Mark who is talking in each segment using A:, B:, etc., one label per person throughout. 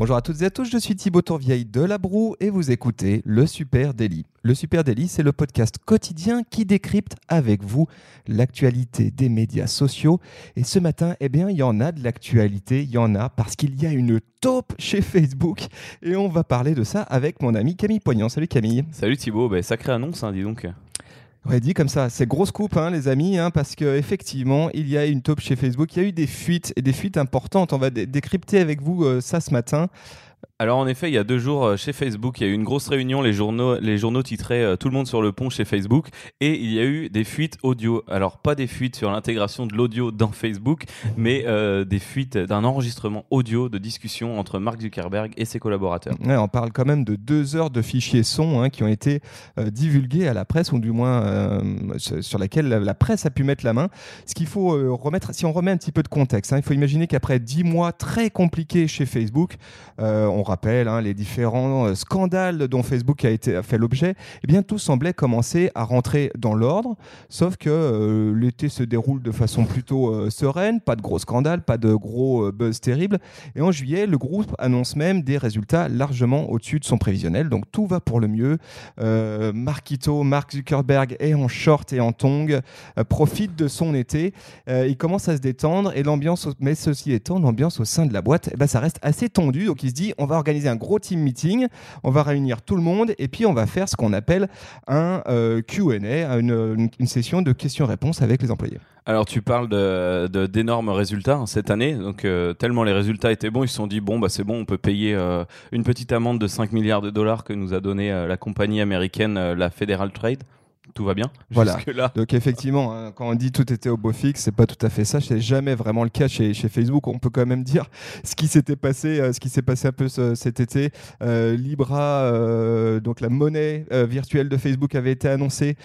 A: Bonjour à toutes et à tous, je suis Thibaut Tourvieille de La Broue et vous écoutez Le Super Daily. Le Super Daily, c'est le podcast quotidien qui décrypte avec vous l'actualité des médias sociaux. Et ce matin, eh bien, il y en a de l'actualité, il y en a parce qu'il y a une taupe chez Facebook et on va parler de ça avec mon ami Camille Poignant. Salut Camille.
B: Salut Thibaut, bah, sacrée annonce, hein, dis donc.
A: Ouais, dit comme ça, c'est grosse coupe, hein, les amis, hein, parce qu'effectivement, il y a une taupe chez Facebook, il y a eu des fuites, et des fuites importantes. On va dé- décrypter avec vous euh, ça ce matin.
B: Alors en effet, il y a deux jours euh, chez Facebook, il y a eu une grosse réunion, les journaux, les journaux titraient euh, Tout le monde sur le pont chez Facebook, et il y a eu des fuites audio. Alors pas des fuites sur l'intégration de l'audio dans Facebook, mais euh, des fuites d'un enregistrement audio de discussion entre Mark Zuckerberg et ses collaborateurs.
A: On parle quand même de deux heures de fichiers son hein, qui ont été divulgués à la presse, ou du moins sur laquelle la, presse a pu mettre la main. Ce qu'il faut remettre, si on remet un petit peu de contexte, hein, il faut imaginer qu'après dix mois très compliqués chez Facebook, on rappelle hein, les différents euh, scandales dont Facebook a, été, fait l'objet, eh bien tout semblait commencer à rentrer dans l'ordre, sauf que euh, l'été se déroule de façon plutôt euh, sereine, pas de gros scandales, pas de gros euh, buzz terribles, et en juillet, le groupe annonce même des résultats largement au-dessus de son prévisionnel. Donc tout va pour le mieux. Euh, Marquito, Mark Zuckerberg est en short et en tongs, euh, profite de son été. Euh, il commence à se détendre et l'ambiance, mais ceci étant, l'ambiance au sein de la boîte, eh ben, ça reste assez tendu. Donc il se dit, on va organiser un gros team meeting, on va réunir tout le monde et puis on va faire ce qu'on appelle un euh, Q&A, une, session de questions-réponses avec les employés.
B: Alors tu parles de- de- d'énormes résultats hein, cette année, donc euh, tellement les résultats étaient bons, ils se sont dit bon bah c'est bon, on peut payer euh, une petite amende de 5 milliards de dollars que nous a donné euh, la compagnie américaine, la Federal Trade. Tout va bien
A: Voilà.
B: jusque-là.
A: Donc effectivement, hein, quand on dit tout était au beau fixe, c'est pas tout à fait ça. C'est jamais vraiment le cas chez, chez Facebook. On peut quand même dire ce qui s'était passé, euh, ce qui s'est passé un peu ce- cet été. Euh, Libra, euh, donc la monnaie virtuelle de Facebook, avait été annoncée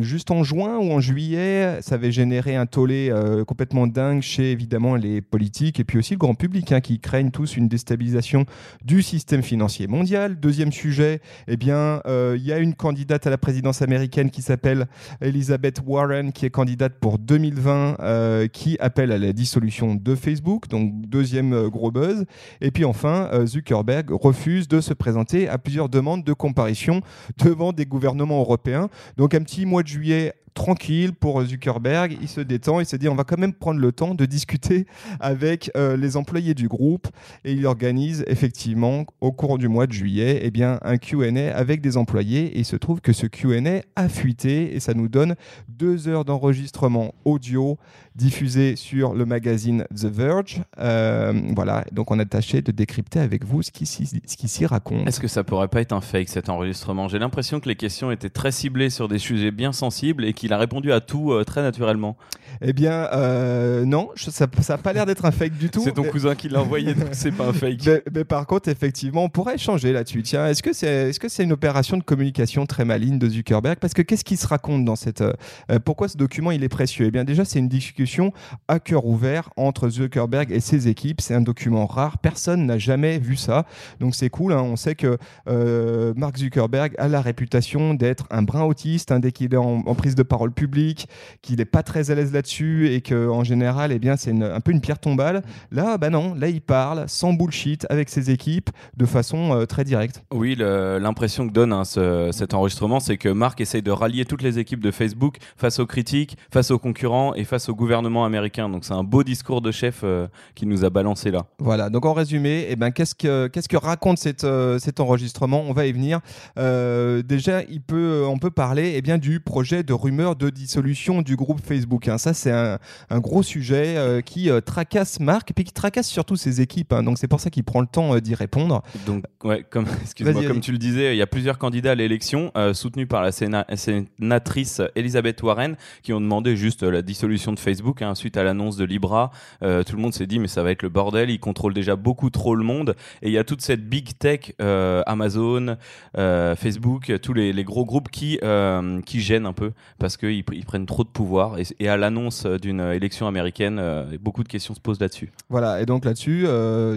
A: juste en juin ou en juillet. Ça avait généré un tollé complètement dingue chez évidemment les politiques et puis aussi le grand public hein, qui craignent tous une déstabilisation du système financier mondial. Deuxième sujet, eh bien, il y a une candidate à la présidence américaine qui s'appelle Elizabeth Warren, qui est candidate pour 2020, euh, qui appelle à la dissolution de Facebook. Donc, deuxième euh, gros buzz. Et puis enfin, euh, Zuckerberg refuse de se présenter à plusieurs demandes de comparution devant des gouvernements européens. Donc, un petit mois de juillet tranquille pour Zuckerberg, il se détend, il se dit on va quand même prendre le temps de discuter avec euh, les employés du groupe. Et il organise effectivement au cours du mois de juillet eh bien, un Q&A avec des employés. Et il se trouve que ce Q&A a fuité. Et ça nous donne deux heures d'enregistrement audio diffusé sur le magazine The Verge. Euh, voilà, donc on a tâché de décrypter avec vous ce qui s'y raconte.
B: Est-ce que ça pourrait pas être un fake cet enregistrement? J'ai l'impression que les questions étaient très ciblées sur des sujets bien sensibles et qu'il a répondu à tout euh, très naturellement.
A: Eh bien, euh, non, je- ça n'a pas l'air d'être un fake du tout.
B: C'est ton cousin qui l'a envoyé, donc c'est pas un fake.
A: Mais, mais par contre, effectivement, on pourrait échanger là-dessus. Tiens, est-ce que c'est est -ce c'est une opération de communication très maligne de Zuckerberg? Parce que qu'est-ce qui se raconte dans cette. pourquoi ce document il est précieux? Eh bien, déjà, c'est une discussion à cœur ouvert entre Zuckerberg et ses équipes. C'est un document rare. Personne n'a jamais vu ça. Donc, c'est cool. hein. On sait que euh, Mark Zuckerberg a la réputation d'être un brin autiste hein, dès qu'il est en, prise de parole publique, qu'il n'est pas très à l'aise là-dessus et qu'en général, eh bien, c'est un peu une pierre tombale. Là, bah non, là, il parle sans bullshit avec ses équipes de façon euh, très directe.
B: Oui, l'impression que donne hein, ce- cet enregistrement, c'est que Mark essaye de rallier toutes les équipes de Facebook face aux critiques, face aux concurrents et face au gouvernement américain. Donc c'est un beau discours de chef euh, qui nous a balancé là.
A: Voilà, donc en résumé, eh ben, qu'est-ce, que, qu'est-ce que raconte cette, euh, cet enregistrement? On va y venir. Euh, déjà, il peut, on peut parler eh bien, du projet de rumeur de dissolution du groupe Facebook. hein. Ça, c'est un, un gros sujet euh, qui euh, tracasse Marc et puis qui tracasse surtout ses équipes. hein. Donc c'est pour ça qu'il prend le temps euh, d'y répondre.
B: Donc, ouais, comme, excuse-moi, comme tu le disais, il y a plusieurs candidats à l'élection euh, soutenus par la séna- sénatrice Elisabeth Warren qui ont demandé juste euh, la dissolution de Facebook hein, suite à l'annonce de Libra. Euh, tout le monde s'est dit mais ça va être le bordel, ils contrôlent déjà beaucoup trop le monde et il y a toute cette big tech euh, Amazon, euh, Facebook, tous les, gros groupes qui qui gênent un peu parce qu'ils ils prennent trop de pouvoir. Et, à l'annonce d'une élection américaine, beaucoup de questions se posent là-dessus.
A: Voilà, et donc là-dessus,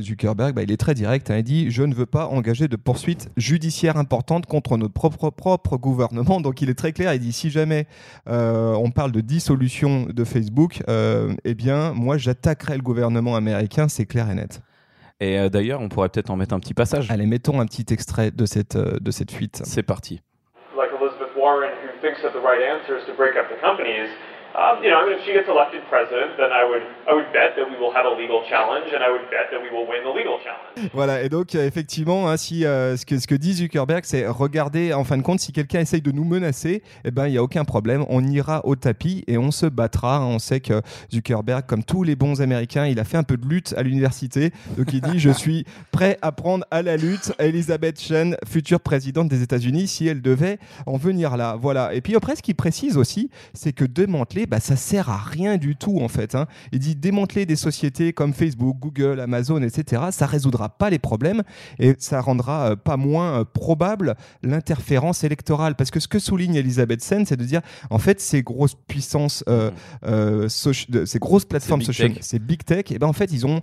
A: Zuckerberg, bah, il est très direct. hein, il dit Je ne veux pas engager de poursuites judiciaires importantes contre notre propre, gouvernement. Donc il est très clair. Il dit Si jamais on parle de dissolution de Facebook, euh, eh bien, moi, j'attaquerai le gouvernement américain, c'est clair et net.
B: Et euh, d'ailleurs, on pourrait peut-être en mettre un petit passage.
A: Allez, mettons un petit extrait de cette, euh, de cette fuite.
B: C'est parti.
C: like Elizabeth Warren, who thinks that the right answer is to break up the companies, um, you know, if she gets elected president, then I would, I would bet that we will have a legal challenge, and I would bet that we will win the legal challenge.
A: Voilà, et donc euh, effectivement, hein, si, euh, ce, que, ce que dit Zuckerberg, c'est regarder, en fin de compte, si quelqu'un essaye de nous menacer, eh ben, il n'y a aucun problème, on ira au tapis et on se battra. On sait que Zuckerberg, comme tous les bons Américains, il a fait un peu de lutte à l'université, donc il dit Je suis prêt à prendre à la lutte Elizabeth Chen, future présidente des États-Unis, si elle devait en venir là. Voilà, et puis après, ce qu'il précise aussi, c'est que démanteler, bah, ça sert à rien du tout en fait. hein. Il dit démanteler des sociétés comme Facebook, Google, Amazon, etc. Ça résoudra pas les problèmes et ça rendra euh, pas moins euh, probable l'interférence électorale. Parce que ce que souligne Elisabeth Sen, c'est de dire en fait ces grosses puissances, euh, de- ces grosses plateformes
B: big
A: social,
B: tech.
A: ces big tech, et ben en fait ils ont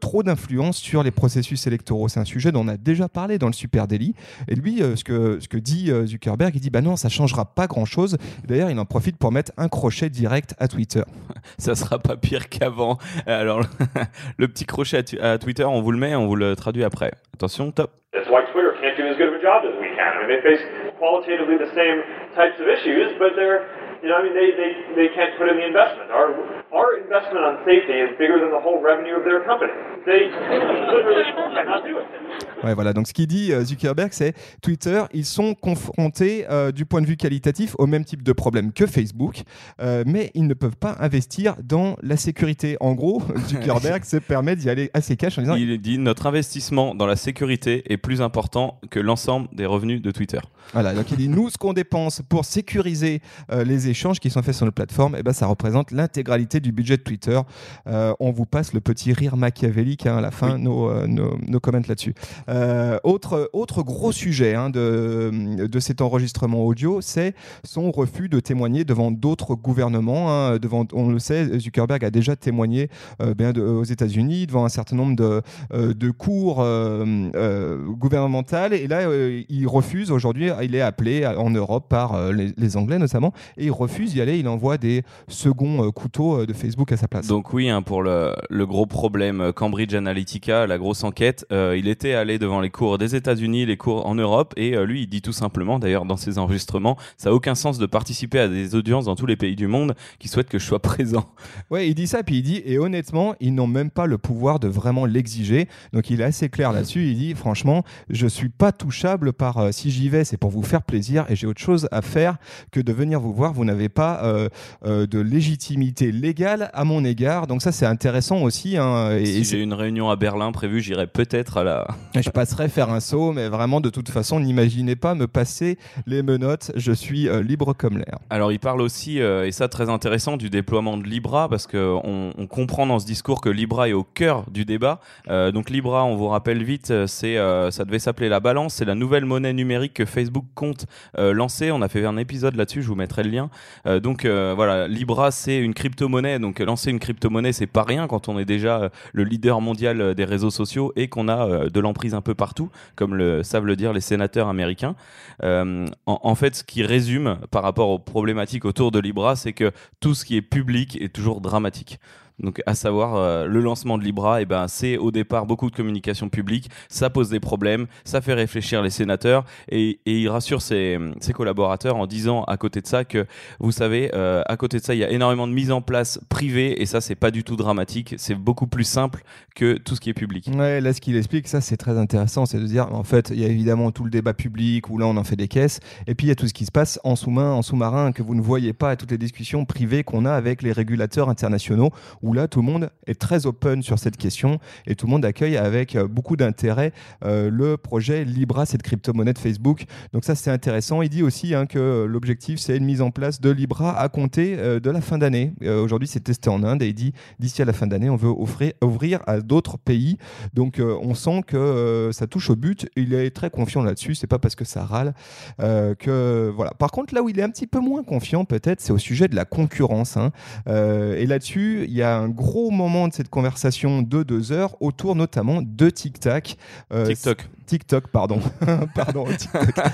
A: trop d'influence sur les processus électoraux. C'est un sujet dont on a déjà parlé dans le Super Daily. Et lui, ce que ce que dit Zuckerberg, il dit bah non, ça changera pas grand chose. D'ailleurs, il en profite pour mettre un crochet direct à Twitter.
B: Ça sera pas pire qu'avant. Alors, le petit crochet à, tu- à Twitter, on vous le met, on vous le traduit après. Attention, top.
C: That's why Twitter can't do as good of a job as we can. I mean, they face qualitatively the same types of issues, but they're, you know, I mean, they, they, they can't put in the investment. Our, our investment on safety is bigger than the whole revenue of their company. They literally cannot do it.
A: Ouais, voilà. Donc, ce qu'il dit euh, Zuckerberg, c'est Twitter, ils sont confrontés euh, du point de vue qualitatif au même type de problème que Facebook, euh, mais ils ne peuvent pas investir dans la sécurité. En gros, Zuckerberg se permet d'y aller assez cash en disant
B: Il dit notre investissement dans la sécurité est plus important que l'ensemble des revenus de Twitter.
A: Voilà, donc il dit nous, ce qu'on dépense pour sécuriser euh, les échanges qui sont faits sur notre plateforme, eh ben, ça représente l'intégralité du budget de Twitter. Euh, on vous passe le petit rire machiavélique hein, à la fin, nos, euh, nos, nos comments là-dessus. Euh, autre, autre gros sujet hein, de, de cet enregistrement audio, c'est son refus de témoigner devant d'autres gouvernements. hein, devant, on le sait, Zuckerberg a déjà témoigné euh, bien de- aux États-Unis devant un certain nombre de, de cours gouvernementales. Et là, il refuse aujourd'hui. Il est appelé en Europe par les, les Anglais notamment, et il refuse d'y aller. Il envoie des seconds couteaux de Facebook à sa place.
B: Donc oui, hein, pour le, le gros problème euh, Cambridge Analytica, la grosse enquête, euh, il était allé devant les cours des États-Unis, les cours en Europe, et euh, lui, il dit tout simplement, d'ailleurs dans ses enregistrements, ça a aucun sens de participer à des audiences dans tous les pays du monde qui souhaitent que je sois présent.
A: Ouais, il dit ça, puis il dit, et honnêtement, ils n'ont même pas le pouvoir de vraiment l'exiger. Donc il est assez clair là-dessus. Il dit, franchement, je suis pas touchable par euh, si j'y vais, c'est pour vous faire plaisir, et j'ai autre chose à faire que de venir vous voir. Vous n'avez pas de légitimité légale à mon égard. Donc ça, c'est intéressant aussi. hein, et,
B: si j'ai une réunion à Berlin prévue, j'irai peut-être à la...
A: je passerai faire un saut, mais vraiment, de toute façon, n'imaginez pas me passer les menottes. Je suis euh, libre comme l'air.
B: Alors il parle aussi, euh, et ça très intéressant, du déploiement de Libra, parce qu'on on comprend dans ce discours que Libra est au cœur du débat. Euh, donc Libra, on vous rappelle vite, c'est, ça devait s'appeler la balance, c'est la nouvelle monnaie numérique que Facebook compte lancer. On a fait un épisode là-dessus, je vous mettrai le lien. Donc voilà, Libra c'est une crypto-monnaie, donc lancer une crypto-monnaie c'est pas rien quand on est déjà euh, le leader mondial euh, des réseaux sociaux et qu'on a euh, de l'emprise un peu partout, comme le savent le dire les sénateurs américains. En, en fait, ce qui résume par rapport aux problématiques autour de Libra, c'est que tout ce qui est public est toujours dramatique. Donc, à savoir, euh, le lancement de Libra, eh ben, c'est au départ beaucoup de communication publique, ça pose des problèmes, ça fait réfléchir les sénateurs, et, et il rassure ses, collaborateurs en disant à côté de ça que, vous savez, euh, à côté de ça, il y a énormément de mise en place privée, et ça, c'est pas du tout dramatique, c'est beaucoup plus simple que tout ce qui est public.
A: Ouais, là, ce qu'il explique, ça, c'est très intéressant. C'est de dire, en fait, il y a évidemment tout le débat public où là, on en fait des caisses. Et puis, il y a tout ce qui se passe en sous-main, en sous-marin, que vous ne voyez pas, toutes les discussions privées qu'on a avec les régulateurs internationaux, où là, tout le monde est très open sur cette question et tout le monde accueille avec euh, beaucoup d'intérêt euh, le projet Libra, cette crypto-monnaie de Facebook. Donc ça, c'est intéressant. Il dit aussi hein, que l'objectif, c'est une mise en place de Libra à compter euh, de la fin d'année. Aujourd'hui, c'est testé en Inde et il dit d'ici à la fin d'année, on veut offrir, ouvrir à d'autres pays. Donc on sent que ça touche au but. Il est très confiant là-dessus. C'est pas parce que ça râle que voilà. Par contre, là où il est un petit peu moins confiant, peut-être, c'est au sujet de la concurrence. Hein. et là-dessus, il y a un gros moment de cette conversation de deux heures autour notamment de TikTok.
B: Euh, TikTok.
A: TikTok, pardon. pardon, TikTok.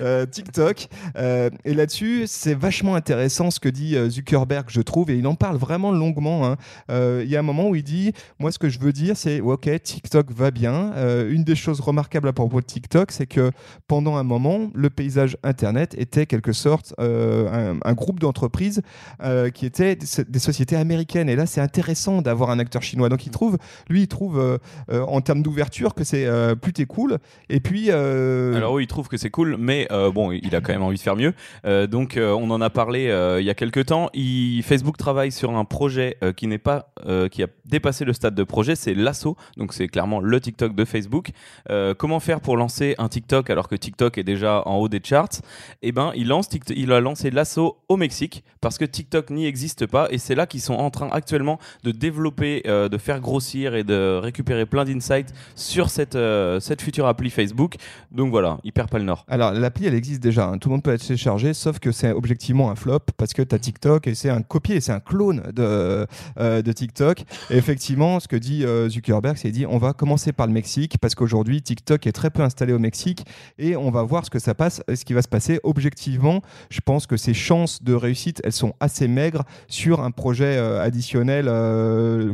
A: Euh, TikTok. Euh, et là-dessus, c'est vachement intéressant ce que dit Zuckerberg, je trouve, et il en parle vraiment longuement. Hein. Il y a un moment où il dit Moi, ce que je veux dire, c'est OK, TikTok va bien. une des choses remarquables à propos de TikTok, c'est que pendant un moment, le paysage Internet était quelque sorte un, groupe d'entreprises qui étaient des sociétés américaines. Et là, c'est intéressant d'avoir un acteur chinois. Donc, il trouve, lui, il trouve en termes d'ouverture que c'est plus est cool. Et puis. Euh,
B: Alors oui, il trouve que c'est cool, mais euh, bon, il a quand même envie de faire mieux. Euh, donc on en a parlé il y a quelques temps. Il, Facebook travaille sur un projet qui n'est pas, qui a dépassé le stade de projet, c'est Lasso. Donc c'est clairement le TikTok de Facebook. comment faire pour lancer un TikTok alors que TikTok est déjà en haut des charts? Eh ben, il lance, il a lancé Lasso au Mexique parce que TikTok n'y existe pas et c'est là qu'ils sont en train actuellement de développer, de faire grossir et de récupérer plein d'insights sur cette cette future appli Facebook. Donc voilà, il perd pas le nord.
A: Alors l'appli elle existe déjà, hein. tout le monde peut être téléchargé, sauf que c'est objectivement un flop parce que tu as TikTok et c'est un copier, c'est un clone de, euh, de TikTok. Effectivement, ce que dit euh, Zuckerberg, c'est dit on va commencer par le Mexique parce qu'aujourd'hui TikTok est très peu installé au Mexique et on va voir ce que ça passe, ce qui va se passer. Objectivement, je pense que ses chances de réussite elles sont assez maigres sur un projet euh, additionnel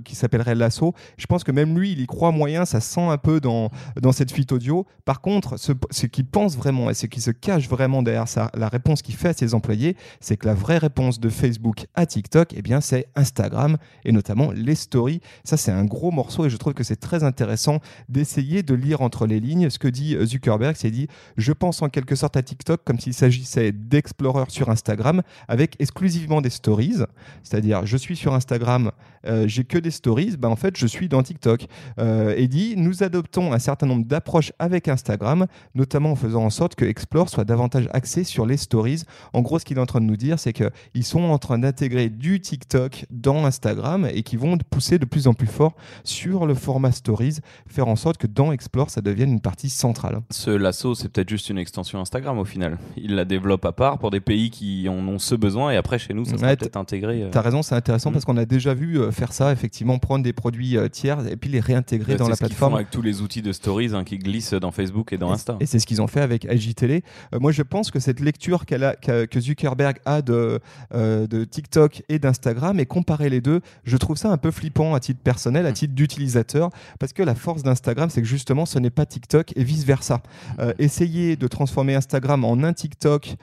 A: qui s'appellerait Lasso. Je pense que même lui, il y croit moyen, ça sent un peu dans, dans cette fuite audio. Par contre, ce, qu'il pense vraiment et ce qui se cache vraiment derrière ça, la réponse qu'il fait à ses employés, c'est que la vraie réponse de Facebook à TikTok, eh bien, c'est Instagram et notamment les stories. Ça, c'est un gros morceau et je trouve que c'est très intéressant d'essayer de lire entre les lignes ce que dit Zuckerberg. C'est dit, je pense en quelque sorte à TikTok comme s'il s'agissait d'Explorer sur Instagram avec exclusivement des stories. C'est-à-dire, je suis sur Instagram, euh, j'ai que des stories. Ben, en fait, je suis dans TikTok. Euh, et dit, nous adoptons un certain nombre d'approches avec Instagram, notamment en faisant en sorte que Explore soit davantage axé sur les stories. En gros, ce qu'il est en train de nous dire, c'est qu'ils sont en train d'intégrer du TikTok dans Instagram et qui vont pousser de plus en plus fort sur le format stories, faire en sorte que dans Explore, ça devienne une partie centrale.
B: Ce lasso, c'est peut-être juste une extension Instagram au final. Il la développe à part pour des pays qui en ont ce besoin et après chez nous, ça sera peut-être intégré.
A: Euh. Tu as raison, c'est intéressant mm. parce qu'on a déjà vu euh, faire ça, effectivement, prendre des produits euh, tiers et puis les réintégrer dans la plateforme.
B: avec tous les outils de stories hein, qui glissent dans Facebook et dans Insta.
A: Et c'est ce qu'ils ont fait avec IGTV. Euh, moi, je pense que cette lecture qu'elle a, que Zuckerberg a de, euh, de TikTok et d'Instagram et comparer les deux, je trouve ça un peu flippant à titre personnel, à titre d'utilisateur, parce que la force d'Instagram, c'est que justement, ce n'est pas TikTok et vice versa. Euh, essayer de transformer Instagram en un TikTok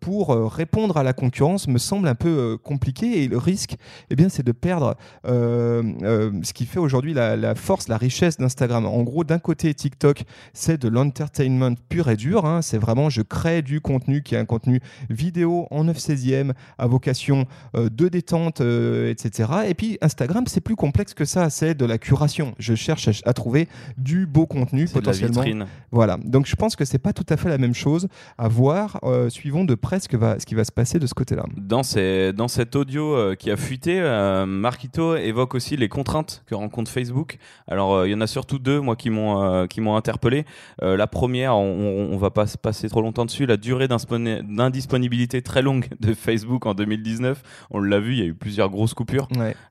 A: pour répondre à la concurrence me semble un peu compliqué et le risque, eh bien, c'est de perdre ce qui fait aujourd'hui la, la force, la richesse d'Instagram. En gros, d'un côté, TikTok, c'est de l'entertainment pur et dur. Hein. C'est vraiment, je crée du contenu qui est un contenu vidéo en 9 16e à vocation euh, de détente, euh, etc. Et puis Instagram, c'est plus complexe que ça. C'est de la curation. Je cherche à, trouver du beau contenu potentiellement. Voilà. Donc je pense que c'est pas tout à fait la même chose à voir, euh, suivant de près ce, va, ce qui va se passer de ce côté-là.
B: Dans, ces, dans cet audio qui a fuité, Marquito évoque aussi les contraintes que rencontre Facebook. Alors il y en a surtout deux, moi, qui m'ont qui m'ont interpellé. Euh, la première, on, on, va pas passer trop longtemps dessus, la durée d'indisponibilité très longue de Facebook en 2019. On l'a vu, il y a eu plusieurs grosses coupures.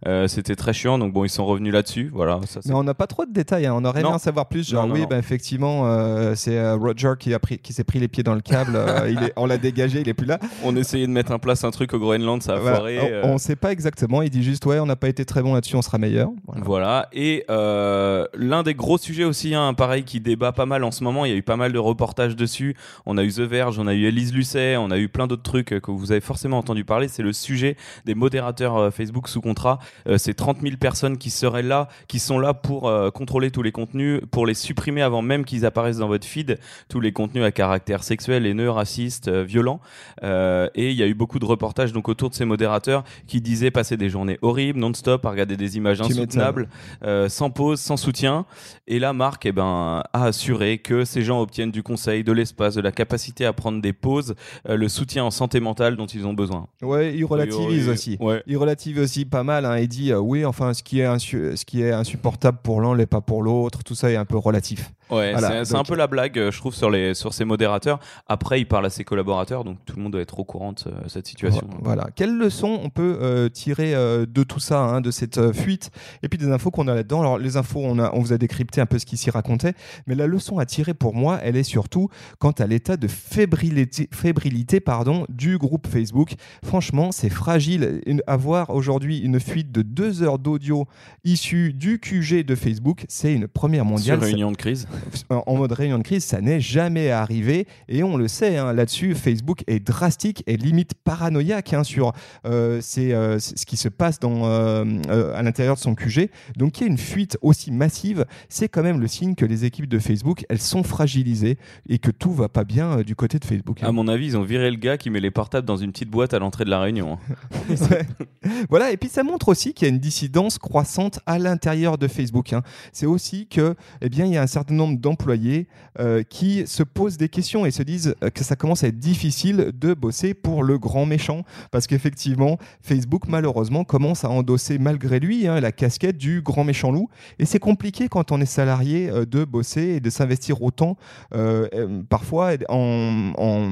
B: Euh, c'était très chiant, donc bon, ils sont revenus là-dessus. Voilà.
A: Mais on n'a pas trop de détails. Hein. On aurait aimé en savoir plus. Genre, oui, bah, effectivement, euh, c'est Roger qui a pris, qui s'est pris les pieds dans le câble. il est, on l'a dégagé, il est plus là.
B: On essayait de mettre en place un truc au Groenland, ça a foiré.
A: On ne sait pas exactement. Il dit juste, ouais, on n'a pas été très bon là-dessus, on sera meilleur.
B: Voilà. Et l'un des gros sujets aussi, hein, pareil, qui débat pas mal en ce moment. Il y a eu pas mal de reportages dessus. On a eu The Verge, on a eu Elise Lucet, on a eu plein d'autres trucs que vous avez forcément entendu parler. C'est le sujet des modérateurs Facebook sous contrat. c'est 30 000 personnes qui seraient là, qui sont là pour contrôler tous les contenus, pour les supprimer avant même qu'ils apparaissent dans votre feed, tous les contenus à caractère sexuel, haineux, raciste, violent. et il y a eu beaucoup de reportages donc autour de ces modérateurs qui disaient passer des journées horribles, non-stop, à regarder des images insoutenables, euh, sans pause, sans soutien. Et là, Marc eh ben, a assuré que ces gens obtiennent du conseil, de l'espace, de la capacité à prendre des pauses, euh, le soutien en santé mentale dont ils ont besoin.
A: Ouais, il relativise aussi. Il relativise aussi pas mal hein, et dit euh, oui, enfin, ce qui est, ce qui est insupportable pour l'un n'est pas pour l'autre. Tout ça est un peu relatif.
B: Ouais, c'est un peu la blague, je trouve, sur, les, sur ces modérateurs. Après, il parle à ses collaborateurs, donc tout le monde doit être au courant de cette situation.
A: Voilà. Quelle leçon on peut tirer de tout ça, hein, de cette fuite et puis des infos qu'on a là-dedans? Alors les infos, on, a, on vous a décrypté un peu ce qui s'y racontait, mais la leçon à tirer pour moi, elle est surtout quant à l'état de fébrilité, fébrilité pardon, du groupe Facebook. Franchement, c'est fragile. Avoir aujourd'hui une fuite de deux heures d'audio issue du QG de Facebook, c'est une première mondiale.
B: Sur réunion de crise
A: En mode réunion de crise, ça n'est jamais arrivé. Et on le sait, hein, là-dessus, Facebook est drastique et limite paranoïaque hein, sur euh, euh, ce qui se passe dans, euh, à l'intérieur de son QG. Donc qu'il y ait une fuite aussi massive, c'est quand même le signe que les équipes de Facebook, elles sont fragilisées et que tout va pas bien euh, du côté de Facebook.
B: À mon avis, ils ont viré le gars qui met les portables dans une petite boîte à l'entrée de la réunion. Hein.
A: voilà, et puis ça montre aussi qu'il y a une dissidence croissante à l'intérieur de Facebook. Hein. C'est aussi que, eh bien, il y a un certain nombre d'employés euh, qui se posent des questions et se disent euh, que ça commence à être difficile de bosser pour le grand méchant, parce qu'effectivement, Facebook malheureusement commence à endosser malgré lui hein, la casquette du grand méchant loup. Et c'est compliqué quand on est salarié euh, de bosser et de s'investir autant, parfois en,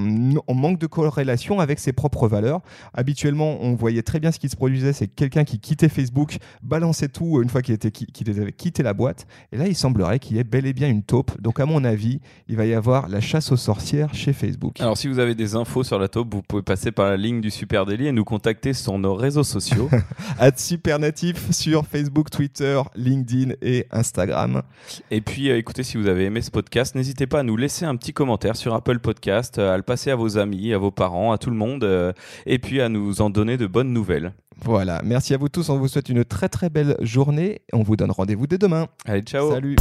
A: manque de corrélation avec ses propres valeurs. Habituellement, on voyait très bien ce qui se produisait, c'est quelqu'un qui quittait Facebook, balançait tout une fois qu'il était, qu'il avait quitté la boîte. Et là, il semblerait qu'il y ait bel et bien une taupe. Donc, à mon avis, il va y avoir la chasse aux sorcières chez Facebook.
B: Alors, si vous avez des infos sur la taupe, vous pouvez passer par la ligne du Super Daily et nous contacter sur nos réseaux sociaux.
A: à Supernatif sur Facebook, Twitter, LinkedIn et Instagram.
B: Et puis, euh, écoutez, si vous avez aimé ce podcast, n'hésitez pas à nous laisser un petit commentaire sur Apple Podcast, à le passer à vos amis, à vos parents, à tout le monde, euh, et puis à nous en donner de bonnes nouvelles.
A: Voilà, merci à vous tous, on vous souhaite une très très belle journée, on vous donne rendez-vous dès demain.
B: Allez, ciao
A: Salut